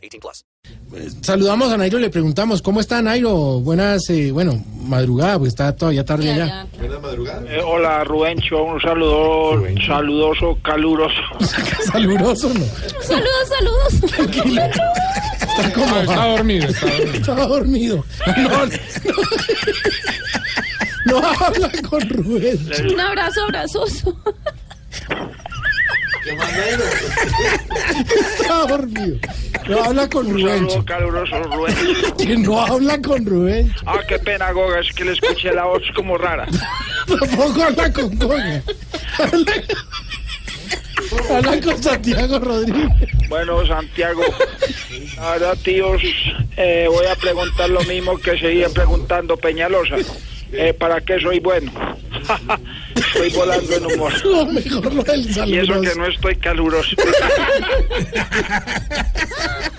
18 plus. Saludamos a Nairo, le preguntamos, ¿cómo está Nairo? Buenas, eh, bueno, madrugada, pues está todavía tarde allá. Eh, hola Rubencho, un saludo saludoso, caluroso. Saludoso, ¿no? Saludos, saludos. Tranquilo. Está como... Está dormido, está dormido. Estaba dormido. No, no, no habla con Rubén. Un abrazo abrazoso. Estaba dormido. No habla con Rubén. caluroso. Que no habla con Rubén. Ah, qué pena, Goga, es que le escuché la voz como rara. Tampoco habla con Goya. Habla, habla con Santiago Rodríguez. Bueno, Santiago, verdad, tíos, eh, voy a preguntar lo mismo que seguía preguntando Peñalosa. Eh, ¿Para qué soy bueno? Estoy volando en humor. Lo mejor lo del Y eso que no estoy caluroso.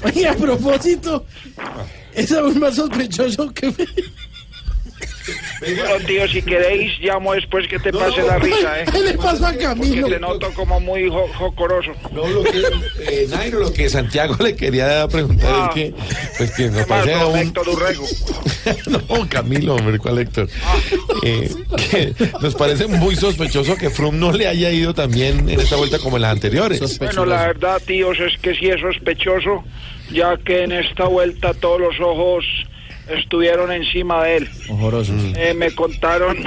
Oye, a propósito, es aún más sospechoso que... Bueno, tío, si queréis, llamo después que te pase la risa, ¿eh? ¿Qué le pasa a Camilo? te noto como muy jo- jocoroso. No, lo que, eh, Nairo, lo que Santiago le quería preguntar Ah. es que, pues que nos ¿Qué más, don un... Héctor Urrego? no, Camilo, hombre, ¿cuál Héctor? Eh, que nos parece muy sospechoso que Froome no le haya ido también en esta vuelta como en las anteriores. Bueno, la verdad, tíos, es que sí es sospechoso, ya que en esta vuelta todos los ojos estuvieron encima de él. Eh, me contaron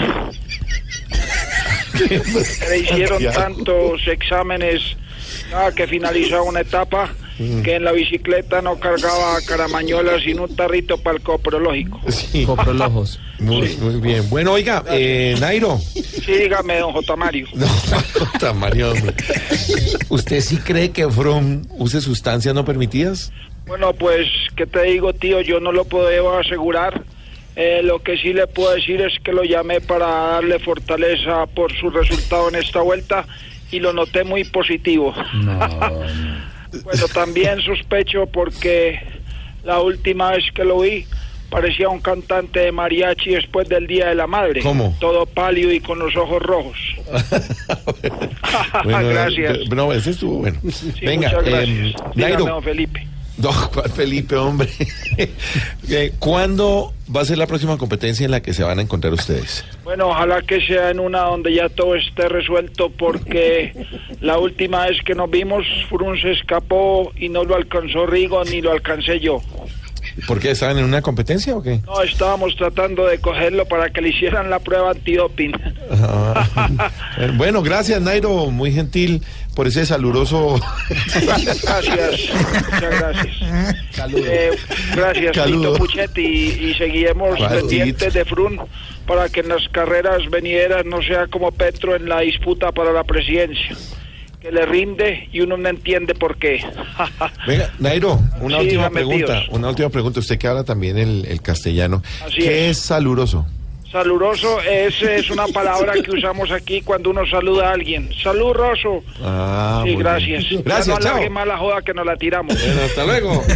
que le hicieron tantos exámenes ah, que finalizó una etapa que en la bicicleta no cargaba caramañolas sino un tarrito para el coprológico. Sí. Muy, muy bien. Bueno, oiga, eh, Nairo. Sí, dígame, don J. Mario. No, puta, Mario, hombre. ¿Usted sí cree que Froome use sustancias no permitidas? Bueno, pues, ¿qué te digo, tío? Yo no lo puedo asegurar. Eh, lo que sí le puedo decir es que lo llamé para darle fortaleza por su resultado en esta vuelta y lo noté muy positivo. bueno, también sospecho porque la última vez que lo vi parecía un cantante de mariachi después del Día de la Madre. ¿Cómo? Todo pálido y con los ojos rojos. Gracias. eh, No, ese estuvo bueno. Sí, Venga, muchas eh, gracias. Dígame, Nairo. Felipe. No, ¿cuál Felipe, hombre? Eh, ¿Cuándo va a ser la próxima competencia en la que se van a encontrar ustedes? Bueno, ojalá que sea en una donde ya todo esté resuelto porque la última vez que nos vimos Frun se escapó y no lo alcanzó Rigo ni lo alcancé yo. ¿Por qué estaban en una competencia o qué? No, estábamos tratando de cogerlo para que le hicieran la prueba antidoping. Ah, bueno, gracias, Nairo, muy gentil por ese saludoso. Gracias, muchas gracias. Eh, gracias, Saludo. Tito Puchetti, y, y seguiremos ¿Cuál, pendientes de Frun para que en las carreras venideras no sea como Petro en la disputa para la presidencia. Que le rinde y uno no entiende por qué. Venga, Nairo, una Sí, última pregunta. Una última pregunta. Usted que habla también el, el castellano. Así ¿Qué es. es saluroso? Saluroso es, es una palabra que usamos aquí cuando uno saluda a alguien. Saluroso. Ah, Sí, gracias. bien. Ya Gracias, no chao. más la joda que nos la tiramos. Bueno, hasta luego.